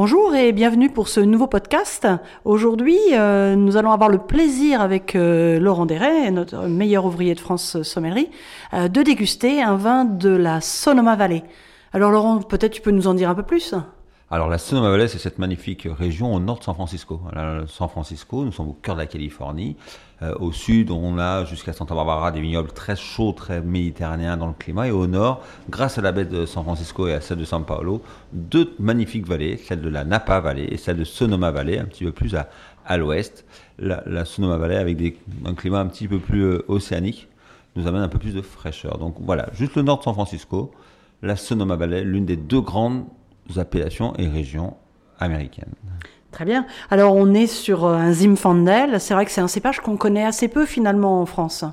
Bonjour et bienvenue pour ce nouveau podcast. Aujourd'hui, euh, nous allons avoir le plaisir avec euh, Laurent Deret, notre meilleur ouvrier de France sommellerie, euh, de déguster un vin de la Sonoma Valley. Alors Laurent, peut-être tu peux nous en dire un peu plus? Alors la Sonoma Valley, c'est cette magnifique région au nord de San Francisco. San Francisco, nous sommes au cœur de la Californie. Euh, au sud, on a jusqu'à Santa Barbara des vignobles très chauds, très méditerranéens dans le climat. Et au nord, grâce à la baie de San Francisco et à celle de San Paulo, deux magnifiques vallées, celle de la Napa Valley et celle de Sonoma Valley, un petit peu plus à, à l'ouest. La, Sonoma Valley avec un climat un petit peu plus euh, océanique nous amène un peu plus de fraîcheur. Donc voilà, juste le nord de San Francisco, la Sonoma Valley, l'une des deux grandes appellations et régions américaines. Très bien. Alors on est sur euh, un Zinfandel. C'est vrai que c'est un cépage qu'on connaît assez peu finalement en France.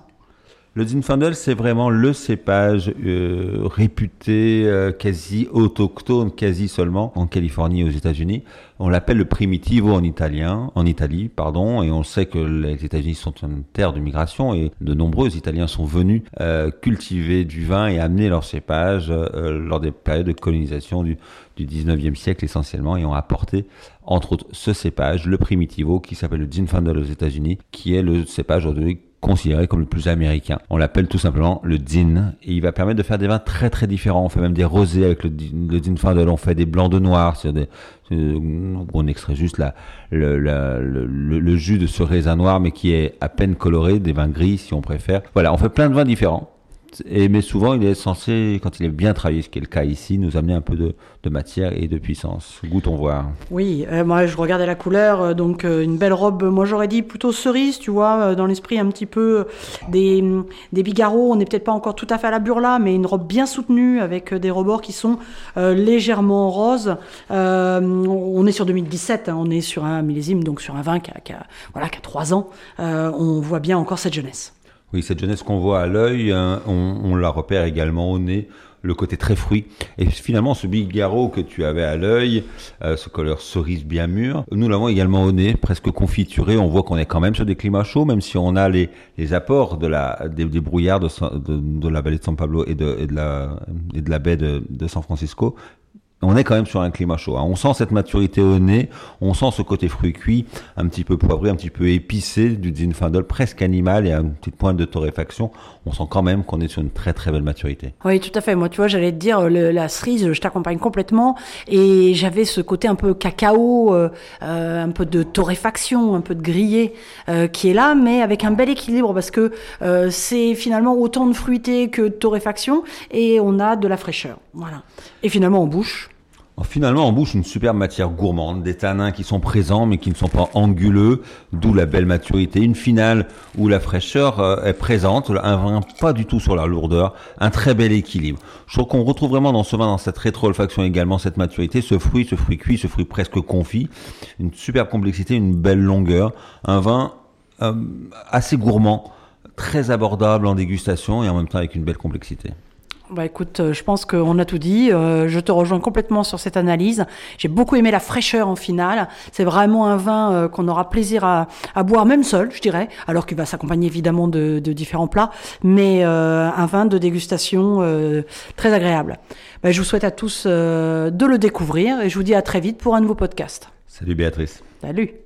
Le Zinfandel, c'est vraiment le cépage euh, réputé, euh, quasi autochtone, quasi seulement en Californie et aux États-Unis. On l'appelle le primitivo en italien, en Italie, pardon, et on sait que les États-Unis sont une terre de migration et de nombreux Italiens sont venus euh, cultiver du vin et amener leur cépage lors des périodes de colonisation du, du 19e siècle essentiellement et ont apporté entre autres ce cépage, le primitivo, qui s'appelle le Zinfandel aux États-Unis, qui est le cépage aujourd'hui considéré comme le plus américain. On l'appelle tout simplement le Din et il va permettre de faire des vins très très différents. On fait même des rosés avec le, le Zinfandel, on fait des blancs de noir, des, où on extrait juste la, le, le, le, jus de ce raisin noir mais qui est à peine coloré, des vins gris si on préfère. Voilà, on fait plein de vins différents et, mais souvent, il est censé, quand il est bien travaillé, ce qui est le cas ici, nous amener un peu de, matière et de puissance. Goûtons voir. Oui, euh, moi je regardais la couleur, euh, donc euh, une belle robe, moi j'aurais dit plutôt cerise, tu vois, dans l'esprit un petit peu des, des. On n'est peut-être pas encore tout à fait à la burla, mais une robe bien soutenue avec des rebords qui sont légèrement roses. on est sur 2017, hein, on est sur un millésime, donc sur un vin qui a voilà, qui a 3 ans. on voit bien encore cette jeunesse. Oui, cette jeunesse qu'on voit à l'œil, hein, on, la repère également au nez, le côté très fruit. Et finalement, ce bigarreau que tu avais à l'œil, euh, ce couleur cerise bien mûr, nous l'avons également au nez, presque confituré. On voit qu'on est quand même sur des climats chauds, même si on a les, apports des, brouillards de, la vallée de San Pablo et de, la, baie de San Francisco on est quand même sur un climat chaud. Hein. On sent cette maturité au nez, on sent ce côté fruit cuit, un petit peu poivré, un petit peu épicé du Zinfandel, presque animal et un petit pointe de torréfaction. On sent quand même qu'on est sur une très très belle maturité. Oui, tout à fait. Moi, tu vois, j'allais te dire, la cerise, je t'accompagne complètement. Et j'avais ce côté un peu cacao, euh, euh, un peu de torréfaction, un peu de grillé euh, qui est là, mais avec un bel équilibre parce que c'est finalement autant de fruité que de torréfaction et on a de la fraîcheur. Voilà. Et finalement, en bouche, Finalement, en bouche, une superbe matière gourmande, des tanins qui sont présents mais qui ne sont pas anguleux, d'où la belle maturité. Une finale où la fraîcheur euh, est présente, un vin pas du tout sur la lourdeur, un très bel équilibre. Je trouve qu'on retrouve vraiment dans ce vin, dans cette rétro-olfaction également, cette maturité, ce fruit, ce fruit cuit, ce fruit presque confit, une superbe complexité, une belle longueur, un vin euh, assez gourmand, très abordable en dégustation et en même temps avec une belle complexité. Bah écoute, euh, je pense qu'on a tout dit. Euh, je te rejoins complètement sur cette analyse. J'ai beaucoup aimé la fraîcheur en finale. C'est vraiment un vin euh, qu'on aura plaisir à, à, boire, même seul, je dirais, alors qu'il va s'accompagner évidemment de, de, différents plats, mais un vin de dégustation très agréable. Bah, je vous souhaite à tous de le découvrir et je vous dis à très vite pour un nouveau podcast. Salut Béatrice. Salut.